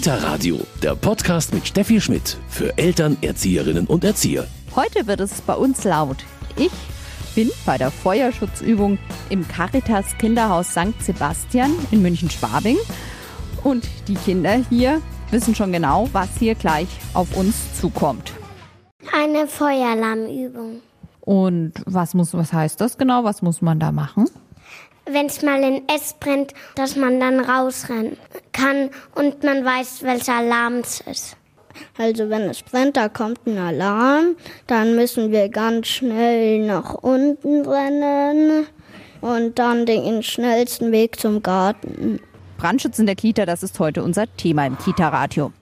Kita Radio, der Podcast mit Steffi Schmidt für Eltern, Erzieherinnen und Erzieher. Heute wird es bei uns laut. Ich bin bei der Feuerschutzübung im Caritas Kinderhaus St. Sebastian in München-Schwabing. Und die Kinder hier wissen schon genau, was hier gleich auf uns zukommt. Eine Feueralarmübung. Und was muss, was heißt das genau? Was muss man da machen? Wenn es mal in S brennt, dass man dann rausrennen kann und man weiß, welcher Alarm es ist. Also wenn es brennt, da kommt ein Alarm, dann müssen wir ganz schnell nach unten rennen und dann den schnellsten Weg zum Garten. Brandschutz in der Kita, das ist heute unser Thema im Kita-Radio.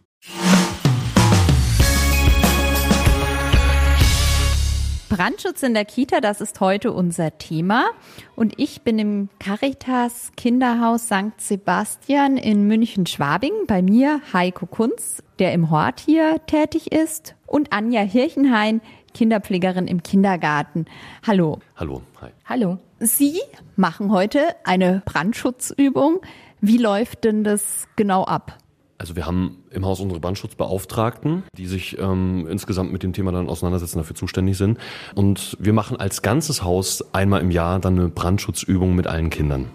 Brandschutz in der Kita, das ist heute unser Thema. Und ich bin im Caritas Kinderhaus St. Sebastian in München-Schwabing. Bei mir Heiko Kunz, der im Hort hier tätig ist, und Anja Hirchenhain, Kinderpflegerin im Kindergarten. Hallo. Hallo. Hi. Hallo. Sie machen heute eine Brandschutzübung. Wie läuft denn das genau ab? Also wir haben im Haus unsere Brandschutzbeauftragten, die sich ähm, insgesamt mit dem Thema dann auseinandersetzen, dafür zuständig sind. Und wir machen als ganzes Haus einmal im Jahr dann eine Brandschutzübung mit allen Kindern.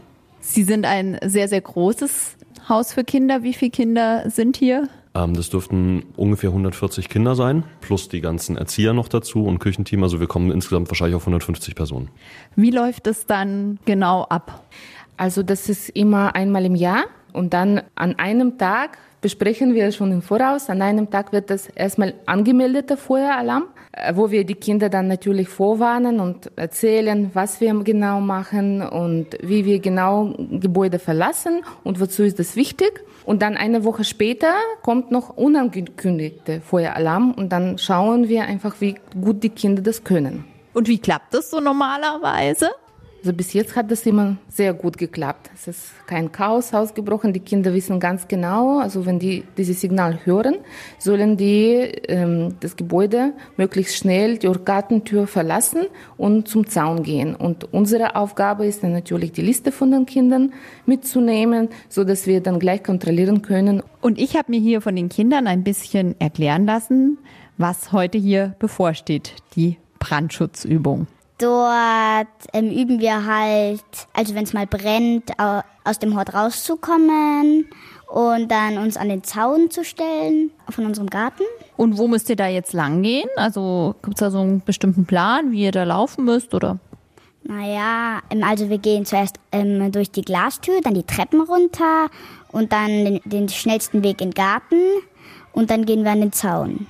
Sie sind ein sehr, sehr großes Haus für Kinder. Wie viele Kinder sind hier? Ähm, das dürften ungefähr 140 Kinder sein, plus die ganzen Erzieher noch dazu und Küchenteam. Also wir kommen insgesamt wahrscheinlich auf 150 Personen. Wie läuft es dann genau ab? Also das ist immer einmal im Jahr und dann an einem Tag besprechen wir schon im Voraus. An einem Tag wird das erstmal angemeldeter Feueralarm, äh, wo wir die Kinder dann natürlich vorwarnen und erzählen, was wir genau machen und wie wir genau Gebäude verlassen und wozu ist das wichtig. Und dann eine Woche später kommt noch unangekündigter Feueralarm und dann schauen wir einfach, wie gut die Kinder das können. Und wie klappt das so normalerweise? Also bis jetzt hat das immer sehr gut geklappt. Es ist kein Chaos ausgebrochen. Die Kinder wissen ganz genau, also wenn die dieses Signal hören, sollen die ähm, das Gebäude möglichst schnell die Gartentür verlassen und zum Zaun gehen. Und unsere Aufgabe ist dann natürlich die Liste von den Kindern mitzunehmen, so dass wir dann gleich kontrollieren können. Und ich habe mir hier von den Kindern ein bisschen erklären lassen, was heute hier bevorsteht, die Brandschutzübung. Dort ähm, üben wir halt, also wenn es mal brennt, aus dem Hort rauszukommen und dann uns an den Zaun zu stellen von unserem Garten. Und wo müsst ihr da jetzt lang gehen? Also gibt es da so einen bestimmten Plan, wie ihr da laufen müsst oder? Naja, ähm, also wir gehen zuerst ähm, durch die Glastür, dann die Treppen runter und dann den, den schnellsten Weg in den Garten und dann gehen wir an den Zaun.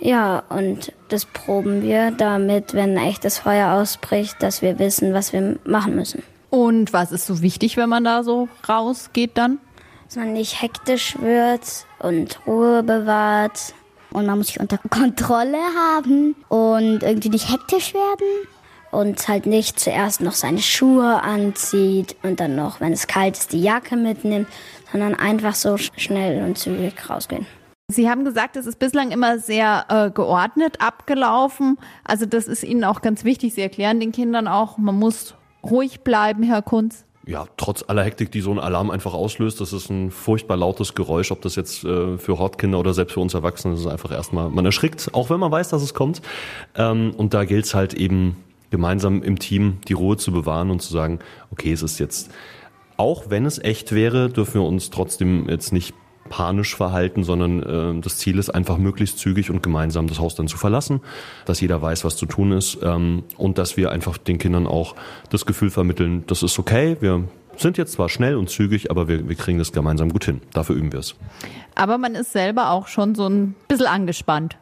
Ja, und das proben wir, damit, wenn ein echtes Feuer ausbricht, dass wir wissen, was wir machen müssen. Und was ist so wichtig, wenn man da so rausgeht dann? Dass man nicht hektisch wird und Ruhe bewahrt. Und man muss sich unter Kontrolle haben und irgendwie nicht hektisch werden. Und halt nicht zuerst noch seine Schuhe anzieht und dann noch, wenn es kalt ist, die Jacke mitnimmt, sondern einfach so schnell und zügig rausgehen. Sie haben gesagt, es ist bislang immer sehr äh, geordnet abgelaufen. Also das ist Ihnen auch ganz wichtig. Sie erklären den Kindern auch, man muss ruhig bleiben, Herr Kunz. Ja, trotz aller Hektik, die so ein Alarm einfach auslöst, das ist ein furchtbar lautes Geräusch, ob das jetzt äh, für Hortkinder oder selbst für uns Erwachsene ist, einfach erstmal, man erschrickt, auch wenn man weiß, dass es kommt. Ähm, und da gilt es halt eben gemeinsam im Team die Ruhe zu bewahren und zu sagen, okay, es ist jetzt, auch wenn es echt wäre, dürfen wir uns trotzdem jetzt nicht panisch verhalten, sondern äh, das Ziel ist einfach möglichst zügig und gemeinsam das Haus dann zu verlassen, dass jeder weiß, was zu tun ist ähm, und dass wir einfach den Kindern auch das Gefühl vermitteln, das ist okay, wir sind jetzt zwar schnell und zügig, aber wir, wir kriegen das gemeinsam gut hin. Dafür üben wir es. Aber man ist selber auch schon so ein bisschen angespannt.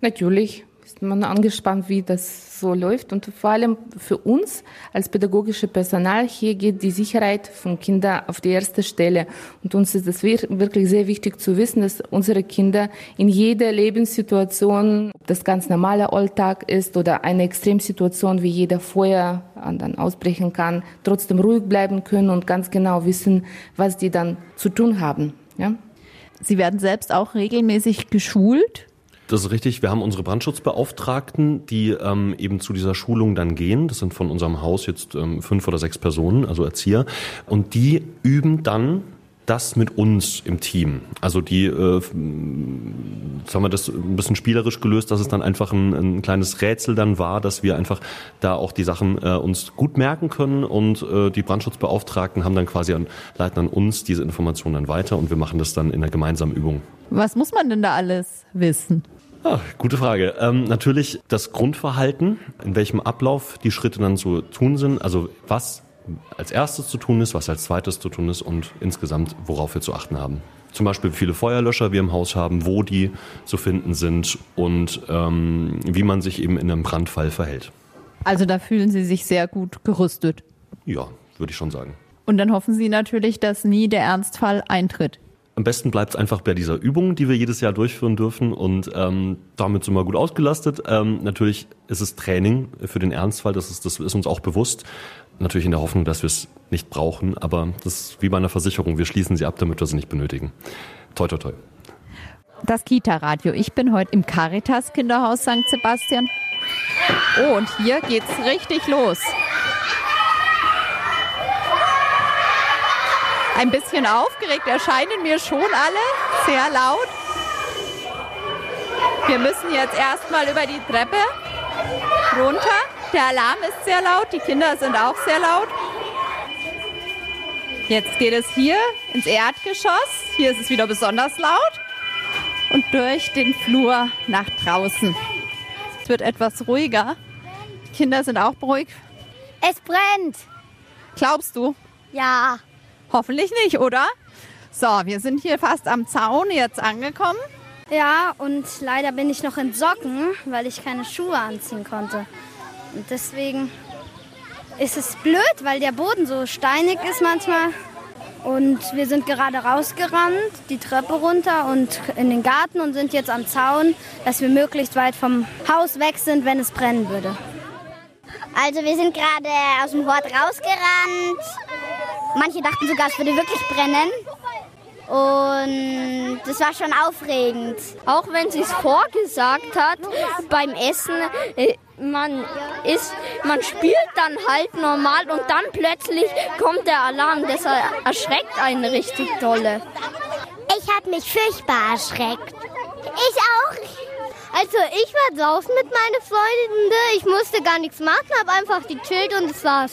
Natürlich ist man angespannt, wie das so läuft. Und vor allem für uns als pädagogische Personal hier geht die Sicherheit von Kindern auf die erste Stelle. Und uns ist es wirklich sehr wichtig zu wissen, dass unsere Kinder in jeder Lebenssituation, ob das ganz normaler Alltag ist oder eine Extremsituation, wie jeder Feuer dann ausbrechen kann, trotzdem ruhig bleiben können und ganz genau wissen, was die dann zu tun haben. Ja? Sie werden selbst auch regelmäßig geschult das ist richtig. Wir haben unsere Brandschutzbeauftragten, die ähm, eben zu dieser Schulung dann gehen. Das sind von unserem Haus jetzt ähm, fünf oder sechs Personen, also Erzieher. Und die üben dann das mit uns im Team. Also die, äh, jetzt wir das ein bisschen spielerisch gelöst, dass es dann einfach ein, ein kleines Rätsel dann war, dass wir einfach da auch die Sachen äh, uns gut merken können und äh, die Brandschutzbeauftragten haben dann quasi an, leiten an uns diese Informationen dann weiter und wir machen das dann in einer gemeinsamen Übung. Was muss man denn da alles wissen? Ah, gute Frage. Ähm, natürlich das Grundverhalten, in welchem Ablauf die Schritte dann zu tun sind. Also was als erstes zu tun ist, was als zweites zu tun ist und insgesamt, worauf wir zu achten haben. Zum Beispiel, wie viele Feuerlöscher wir im Haus haben, wo die zu finden sind und ähm, wie man sich eben in einem Brandfall verhält. Also da fühlen Sie sich sehr gut gerüstet. Ja, würde ich schon sagen. Und dann hoffen Sie natürlich, dass nie der Ernstfall eintritt. Am besten bleibt es einfach bei dieser Übung, die wir jedes Jahr durchführen dürfen und ähm, damit sind wir gut ausgelastet. Ähm, natürlich ist es Training für den Ernstfall, das ist, das ist uns auch bewusst. Natürlich in der Hoffnung, dass wir es nicht brauchen, aber das ist wie bei einer Versicherung. Wir schließen sie ab, damit wir sie nicht benötigen. Toi, toi, toi. Das Kita-Radio. Ich bin heute im Caritas Kinderhaus St. Sebastian. Oh, und hier geht's richtig los. Ein bisschen aufgeregt erscheinen mir schon alle, sehr laut. Wir müssen jetzt erstmal über die Treppe runter. Der Alarm ist sehr laut, die Kinder sind auch sehr laut. Jetzt geht es hier ins Erdgeschoss. Hier ist es wieder besonders laut. Und durch den Flur nach draußen. Es wird etwas ruhiger. Die Kinder sind auch beruhigt. Es brennt. Glaubst du? Ja. Hoffentlich nicht, oder? So, wir sind hier fast am Zaun jetzt angekommen. Ja, und leider bin ich noch in Socken, weil ich keine Schuhe anziehen konnte. Und deswegen ist es blöd, weil der Boden so steinig ist manchmal. Und wir sind gerade rausgerannt, die Treppe runter und in den Garten und sind jetzt am Zaun, dass wir möglichst weit vom Haus weg sind, wenn es brennen würde. Also wir sind gerade aus dem Hort rausgerannt. Manche dachten sogar, es würde wirklich brennen. Und das war schon aufregend. Auch wenn sie es vorgesagt hat beim Essen, äh, man ist, man spielt dann halt normal und dann plötzlich kommt der Alarm. Das erschreckt einen richtig dolle. Ich habe mich furchtbar erschreckt. Ich auch. Also ich war draußen mit meinen Freunden. Ich musste gar nichts machen, habe einfach gechillt und das war's.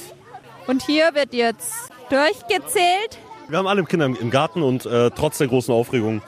Und hier wird jetzt durchgezählt. Wir haben alle Kinder im Garten und äh, trotz der großen Aufregung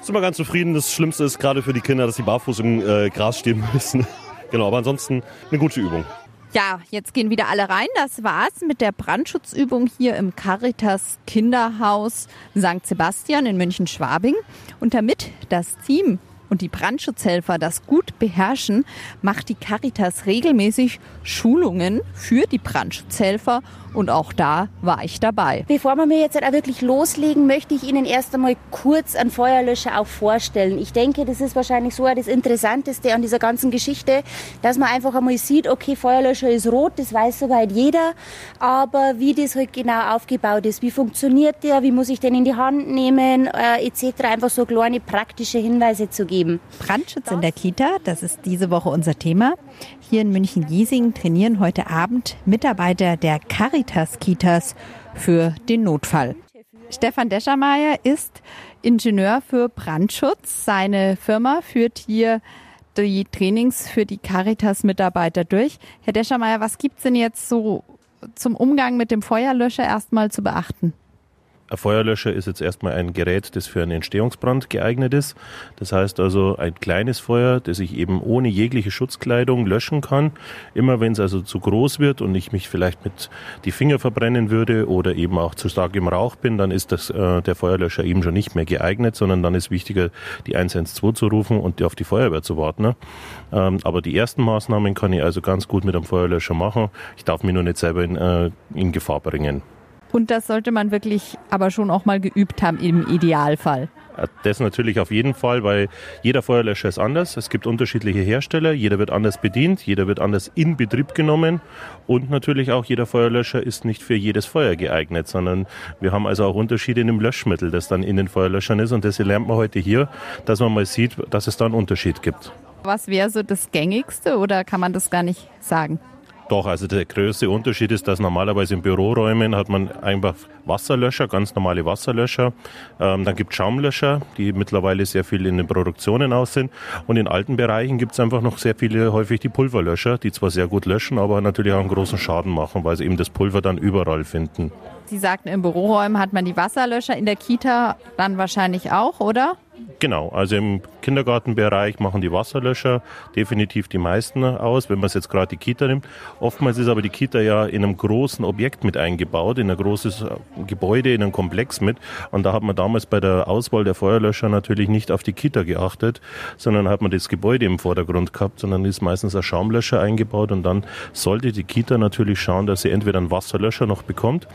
sind wir ganz zufrieden. Das Schlimmste ist gerade für die Kinder, dass sie barfuß im äh, Gras stehen müssen. genau, aber ansonsten eine gute Übung. Ja, jetzt gehen wieder alle rein. Das war's mit der Brandschutzübung hier im Caritas Kinderhaus St. Sebastian in München-Schwabing. Und damit das Team und die Brandschutzhelfer das gut beherrschen, macht die Caritas regelmäßig Schulungen für die Brandschutzhelfer und auch da war ich dabei. Bevor wir mir jetzt auch wirklich loslegen, möchte ich Ihnen erst einmal kurz einen Feuerlöscher auch vorstellen. Ich denke, das ist wahrscheinlich so das Interessanteste an dieser ganzen Geschichte, dass man einfach einmal sieht, okay, Feuerlöscher ist rot, das weiß soweit jeder, aber wie das halt genau aufgebaut ist, wie funktioniert der, wie muss ich den in die Hand nehmen, äh, etc. Einfach so kleine praktische Hinweise zu geben. Brandschutz in der Kita, das ist diese Woche unser Thema. Hier in München-Giesing trainieren heute Abend Mitarbeiter der Caritas-Kitas für den Notfall. Stefan Deschermeier ist Ingenieur für Brandschutz. Seine Firma führt hier die Trainings für die Caritas-Mitarbeiter durch. Herr Deschermeier, was gibt's denn jetzt so zum Umgang mit dem Feuerlöscher erstmal zu beachten? Ein Feuerlöscher ist jetzt erstmal ein Gerät, das für einen Entstehungsbrand geeignet ist. Das heißt also ein kleines Feuer, das ich eben ohne jegliche Schutzkleidung löschen kann. Immer wenn es also zu groß wird und ich mich vielleicht mit die Finger verbrennen würde oder eben auch zu stark im Rauch bin, dann ist das, äh, der Feuerlöscher eben schon nicht mehr geeignet, sondern dann ist wichtiger, die 112 zu rufen und auf die Feuerwehr zu warten. Ne? Ähm, aber die ersten Maßnahmen kann ich also ganz gut mit einem Feuerlöscher machen. Ich darf mich nur nicht selber in, äh, in Gefahr bringen. Und das sollte man wirklich aber schon auch mal geübt haben im Idealfall. Das natürlich auf jeden Fall, weil jeder Feuerlöscher ist anders. Es gibt unterschiedliche Hersteller, jeder wird anders bedient, jeder wird anders in Betrieb genommen und natürlich auch jeder Feuerlöscher ist nicht für jedes Feuer geeignet, sondern wir haben also auch Unterschiede in dem Löschmittel, das dann in den Feuerlöschern ist und das lernt man heute hier, dass man mal sieht, dass es da einen Unterschied gibt. Was wäre so das gängigste oder kann man das gar nicht sagen? Doch, also der größte Unterschied ist, dass normalerweise in Büroräumen hat man einfach Wasserlöscher, ganz normale Wasserlöscher. Ähm, dann gibt es Schaumlöscher, die mittlerweile sehr viel in den Produktionen aus sind. Und in alten Bereichen gibt es einfach noch sehr viele, häufig die Pulverlöscher, die zwar sehr gut löschen, aber natürlich auch einen großen Schaden machen, weil sie eben das Pulver dann überall finden. Sie sagten, in Büroräumen hat man die Wasserlöscher, in der Kita dann wahrscheinlich auch, oder? Genau, also im Kindergartenbereich machen die Wasserlöscher definitiv die meisten aus, wenn man es jetzt gerade die Kita nimmt. Oftmals ist aber die Kita ja in einem großen Objekt mit eingebaut, in ein großes äh, Gebäude, in einem Komplex mit. Und da hat man damals bei der Auswahl der Feuerlöscher natürlich nicht auf die Kita geachtet, sondern hat man das Gebäude im Vordergrund gehabt, sondern ist meistens ein Schaumlöscher eingebaut und dann sollte die Kita natürlich schauen, dass sie entweder einen Wasserlöscher noch bekommt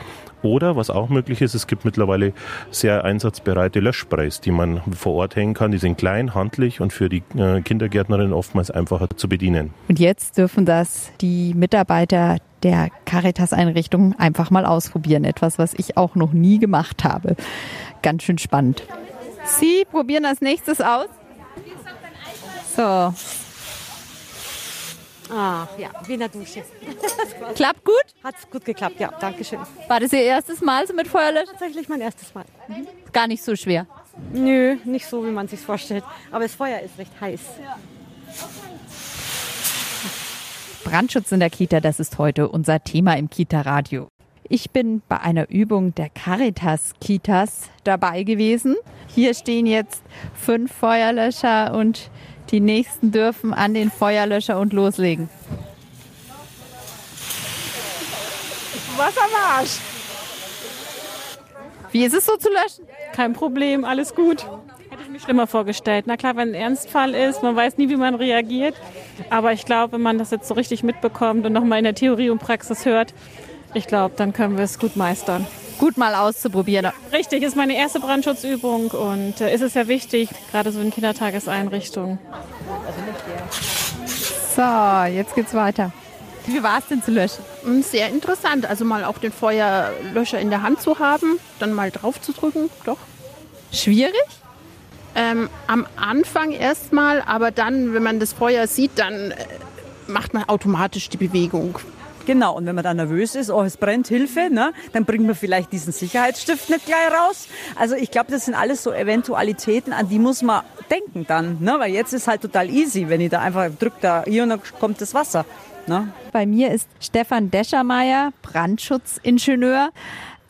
oder, was auch möglich ist, es gibt mittlerweile sehr einsatzbereite Löschsprays, die man vor Ort hängen kann. Die sind klein, handlich und für die äh, Kindergärtnerin oftmals einfacher zu bedienen. Und jetzt dürfen das die Mitarbeiter der Caritas-Einrichtung einfach mal ausprobieren. Etwas, was ich auch noch nie gemacht habe. Ganz schön spannend. Sie probieren als nächstes aus. So, Ach ja, wie in der Dusche. Klappt gut? Hat gut geklappt, ja, danke schön. War das Ihr erstes Mal so mit Feuerlöscher? Tatsächlich mein erstes Mal. Mhm. Gar nicht so schwer. Nö, nicht so, wie man sich vorstellt. Aber das Feuer ist recht heiß. Brandschutz in der Kita, das ist heute unser Thema im Kita-Radio. Ich bin bei einer Übung der Caritas Kitas dabei gewesen. Hier stehen jetzt fünf Feuerlöscher und die nächsten dürfen an den Feuerlöscher und loslegen. Was am Arsch. Wie ist es so zu löschen? Kein Problem, alles gut. Hätte ich mir schlimmer vorgestellt. Na klar, wenn ein Ernstfall ist, man weiß nie, wie man reagiert. Aber ich glaube, wenn man das jetzt so richtig mitbekommt und nochmal in der Theorie und Praxis hört, ich glaube, dann können wir es gut meistern gut mal auszuprobieren. Richtig, ist meine erste Brandschutzübung und äh, ist es ja wichtig, gerade so in Kindertageseinrichtungen. So, jetzt geht's weiter. Wie war es denn zu löschen? Hm, sehr interessant. Also mal auch den Feuerlöscher in der Hand zu haben, dann mal drauf zu drücken, doch. Schwierig? Ähm, am Anfang erstmal, aber dann, wenn man das Feuer sieht, dann äh, macht man automatisch die Bewegung. Genau, und wenn man dann nervös ist, oh, es brennt, Hilfe, ne, dann bringt man vielleicht diesen Sicherheitsstift nicht gleich raus. Also ich glaube, das sind alles so Eventualitäten, an die muss man denken dann, ne, weil jetzt ist halt total easy, wenn ich da einfach drücke, da hier und dann kommt das Wasser. Ne? Bei mir ist Stefan Deschermeier, Brandschutzingenieur.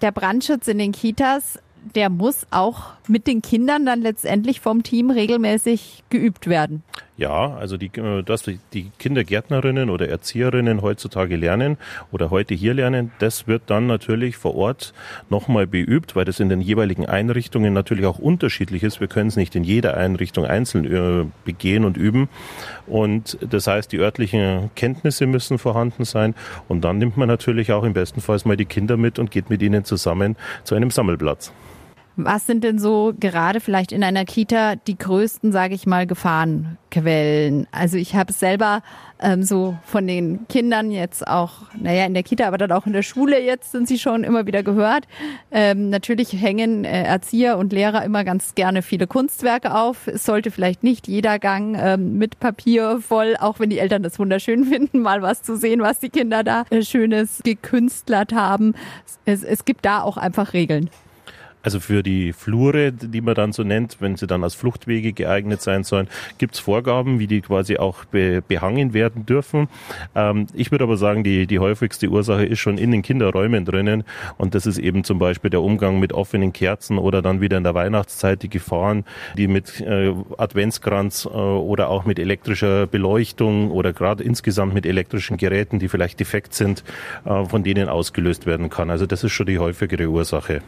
Der Brandschutz in den Kitas der muss auch mit den Kindern dann letztendlich vom Team regelmäßig geübt werden. Ja, also die, äh, dass die Kindergärtnerinnen oder Erzieherinnen heutzutage lernen oder heute hier lernen, das wird dann natürlich vor Ort nochmal beübt, weil das in den jeweiligen Einrichtungen natürlich auch unterschiedlich ist. Wir können es nicht in jeder Einrichtung einzeln äh, begehen und üben. Und das heißt, die örtlichen Kenntnisse müssen vorhanden sein. Und dann nimmt man natürlich auch im besten Fall mal die Kinder mit und geht mit ihnen zusammen zu einem Sammelplatz. Was sind denn so gerade vielleicht in einer Kita die größten, sage ich mal, Gefahrenquellen? Also ich habe selber ähm, so von den Kindern jetzt auch, naja, in der Kita, aber dann auch in der Schule jetzt sind sie schon immer wieder gehört. Ähm, natürlich hängen äh, Erzieher und Lehrer immer ganz gerne viele Kunstwerke auf. Es sollte vielleicht nicht jeder Gang ähm, mit Papier voll, auch wenn die Eltern das wunderschön finden, mal was zu sehen, was die Kinder da äh, Schönes gekünstlert haben. Es, es gibt da auch einfach Regeln. Also für die Flure, die man dann so nennt, wenn sie dann als Fluchtwege geeignet sein sollen, gibt es Vorgaben, wie die quasi auch be behangen werden dürfen. Ähm, ich würde aber sagen, die, die häufigste Ursache ist schon in den Kinderräumen drinnen. Und das ist eben zum Beispiel der Umgang mit offenen Kerzen oder dann wieder in der Weihnachtszeit die Gefahren, die mit äh, Adventskranz äh, oder auch mit elektrischer Beleuchtung oder gerade insgesamt mit elektrischen Geräten, die vielleicht defekt sind, äh, von denen ausgelöst werden kann. Also das ist schon die häufigere Ursache.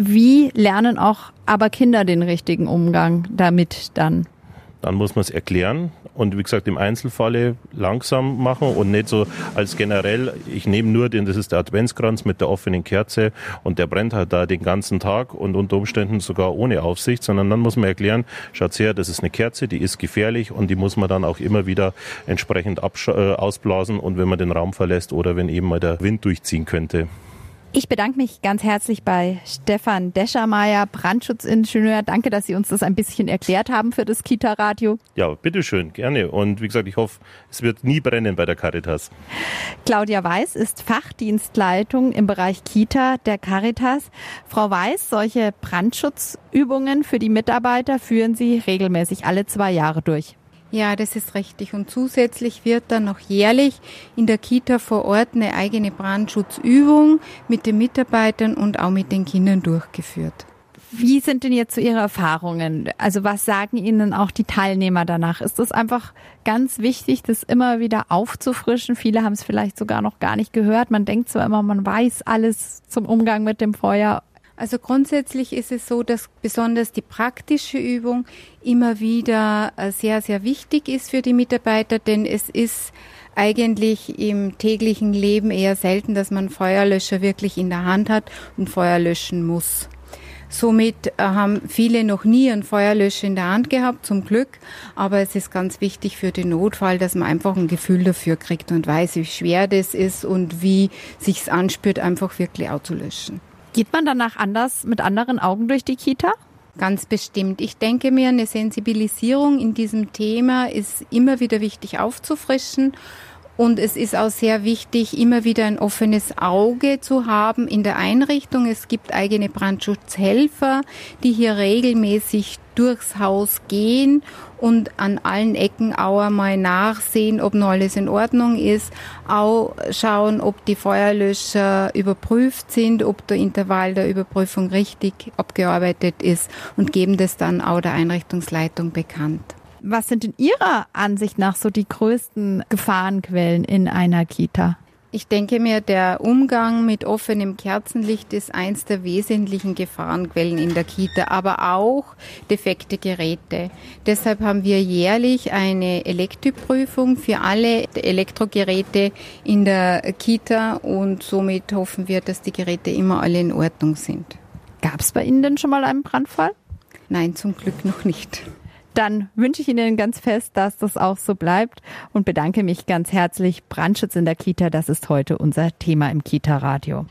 Wie lernen auch aber Kinder den richtigen Umgang damit dann? Dann muss man es erklären und wie gesagt im Einzelfalle langsam machen und nicht so als generell, ich nehme nur den, das ist der Adventskranz mit der offenen Kerze und der brennt halt da den ganzen Tag und unter Umständen sogar ohne Aufsicht, sondern dann muss man erklären, schaut her, das ist eine Kerze, die ist gefährlich und die muss man dann auch immer wieder entsprechend äh, ausblasen und wenn man den Raum verlässt oder wenn eben mal der Wind durchziehen könnte. Ich bedanke mich ganz herzlich bei Stefan Deschermeier, Brandschutzingenieur. Danke, dass Sie uns das ein bisschen erklärt haben für das Kita-Radio. Ja, bitteschön, gerne. Und wie gesagt, ich hoffe, es wird nie brennen bei der Caritas. Claudia Weiß ist Fachdienstleitung im Bereich Kita der Caritas. Frau Weiß, solche Brandschutzübungen für die Mitarbeiter führen Sie regelmäßig alle zwei Jahre durch. Ja, das ist richtig. Und zusätzlich wird dann noch jährlich in der Kita vor Ort eine eigene Brandschutzübung mit den Mitarbeitern und auch mit den Kindern durchgeführt. Wie sind denn jetzt so Ihre Erfahrungen? Also was sagen Ihnen auch die Teilnehmer danach? Ist es einfach ganz wichtig, das immer wieder aufzufrischen? Viele haben es vielleicht sogar noch gar nicht gehört. Man denkt zwar immer, man weiß alles zum Umgang mit dem Feuer. Also grundsätzlich ist es so, dass besonders die praktische Übung immer wieder äh, sehr, sehr wichtig ist für die Mitarbeiter, denn es ist eigentlich im täglichen Leben eher selten, dass man Feuerlöscher wirklich in der Hand hat und Feuer löschen muss. Somit äh, haben viele noch nie einen Feuerlöscher in der Hand gehabt, zum Glück. Aber es ist ganz wichtig für den Notfall, dass man einfach ein Gefühl dafür kriegt und weiß, wie schwer das ist und wie sich's anspürt, einfach wirklich auch zu löschen. Geht man danach anders mit anderen Augen durch die Kita? Ganz bestimmt. Ich denke mir, eine Sensibilisierung in diesem Thema ist immer wieder wichtig aufzufrischen. Und es ist auch sehr wichtig, immer wieder ein offenes Auge zu haben in der Einrichtung. Es gibt eigene Brandschutzhelfer, die hier regelmäßig durchs Haus gehen und an allen Ecken auch einmal nachsehen, ob noch alles in Ordnung ist, auch schauen, ob die Feuerlöscher überprüft sind, ob der Intervall der Überprüfung richtig abgearbeitet ist und geben das dann auch der Einrichtungsleitung bekannt. Was sind in Ihrer Ansicht nach so die größten Gefahrenquellen in einer Kita? Ich denke mir, der Umgang mit offenem Kerzenlicht ist eins der wesentlichen Gefahrenquellen in der Kita, aber auch defekte Geräte. Deshalb haben wir jährlich eine Elektroprüfung für alle Elektrogeräte in der Kita und somit hoffen wir, dass die Geräte immer alle in Ordnung sind. Gab es bei Ihnen denn schon mal einen Brandfall? Nein, zum Glück noch nicht dann wünsche ich Ihnen ganz fest, dass das auch so bleibt und bedanke mich ganz herzlich. Brandschutz in der Kita, das ist heute unser Thema im Kita-Radio.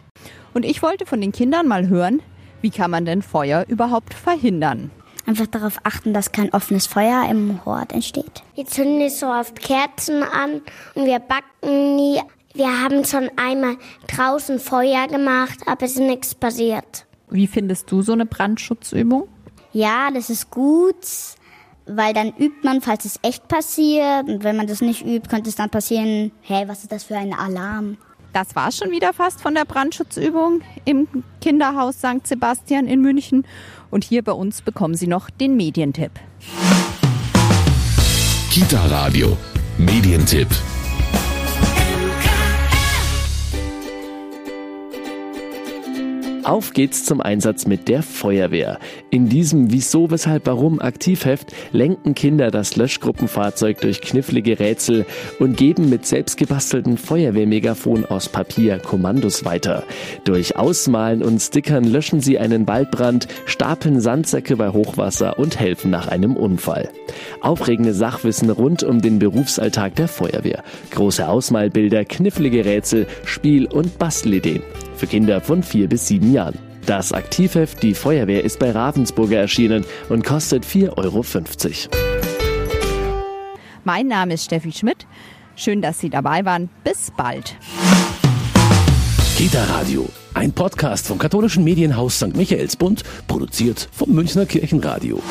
Und ich wollte von den Kindern mal hören, wie kann man denn Feuer überhaupt verhindern? Einfach darauf achten, dass kein offenes Feuer im Hort entsteht. Wir zünden nicht so oft Kerzen an und wir backen nie. Wir haben schon einmal draußen Feuer gemacht, aber es ist nichts passiert. Wie findest du so eine Brandschutzübung? Ja, das ist gut weil dann übt man, falls es echt passiert. Und wenn man das nicht übt, könnte es dann passieren, hey, was ist das für ein Alarm? Das war schon wieder fast von der Brandschutzübung im Kinderhaus St. Sebastian in München. Und hier bei uns bekommen Sie noch den Medientipp. Kita Radio, Medientipp. Auf geht's zum Einsatz mit der Feuerwehr. In diesem Wieso, Weshalb, Warum Aktivheft lenken Kinder das Löschgruppenfahrzeug durch knifflige Rätsel und geben mit selbstgebastelten Feuerwehrmegafon aus Papier Kommandos weiter. Durch Ausmalen und Stickern löschen sie einen Waldbrand, stapeln Sandsäcke bei Hochwasser und helfen nach einem Unfall. Aufregende Sachwissen rund um den Berufsalltag der Feuerwehr. Große Ausmalbilder, knifflige Rätsel, Spiel- und Bastelideen für Kinder von vier bis sieben Jahren. Das Aktivheft Die Feuerwehr ist bei Ravensburger erschienen und kostet 4,50 Euro. Mein Name ist Steffi Schmidt. Schön, dass Sie dabei waren. Bis bald. Kita Radio, ein Podcast vom katholischen Medienhaus St. Michaelsbund, produziert vom Münchner Kirchenradio.